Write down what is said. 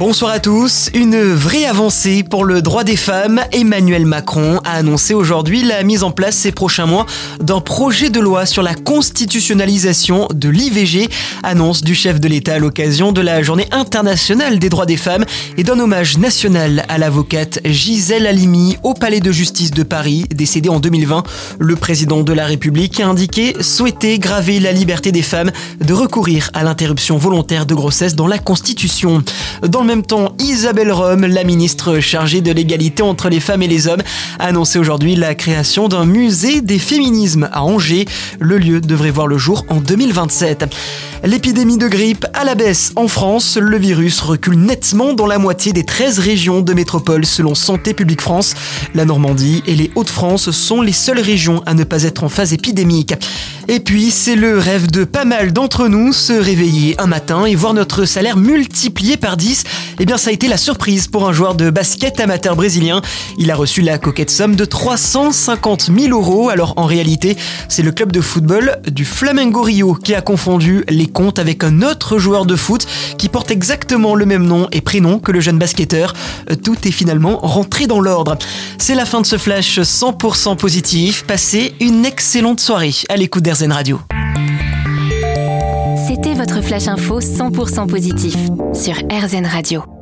Bonsoir à tous. Une vraie avancée pour le droit des femmes. Emmanuel Macron a annoncé aujourd'hui la mise en place ces prochains mois d'un projet de loi sur la constitutionnalisation de l'IVG. Annonce du chef de l'État à l'occasion de la journée internationale des droits des femmes et d'un hommage national à l'avocate Gisèle Halimi au palais de justice de Paris, décédée en 2020. Le président de la République a indiqué souhaiter graver la liberté des femmes de recourir à l'interruption volontaire de grossesse dans la Constitution. Même temps, Isabelle Rome, la ministre chargée de l'égalité entre les femmes et les hommes, a annoncé aujourd'hui la création d'un musée des féminismes à Angers. Le lieu devrait voir le jour en 2027. L'épidémie de grippe à la baisse en France, le virus recule nettement dans la moitié des 13 régions de métropole selon Santé publique France. La Normandie et les Hauts-de-France sont les seules régions à ne pas être en phase épidémique. Et puis, c'est le rêve de pas mal d'entre nous, se réveiller un matin et voir notre salaire multiplié par 10. Eh bien, ça a été la surprise pour un joueur de basket amateur brésilien. Il a reçu la coquette somme de 350 000 euros. Alors, en réalité, c'est le club de football du Flamengo Rio qui a confondu les compte avec un autre joueur de foot qui porte exactement le même nom et prénom que le jeune basketteur. Tout est finalement rentré dans l'ordre. C'est la fin de ce flash 100% positif. Passez une excellente soirée à l'écoute d'Airzen Radio. Votre flash info 100% positif sur RZN Radio.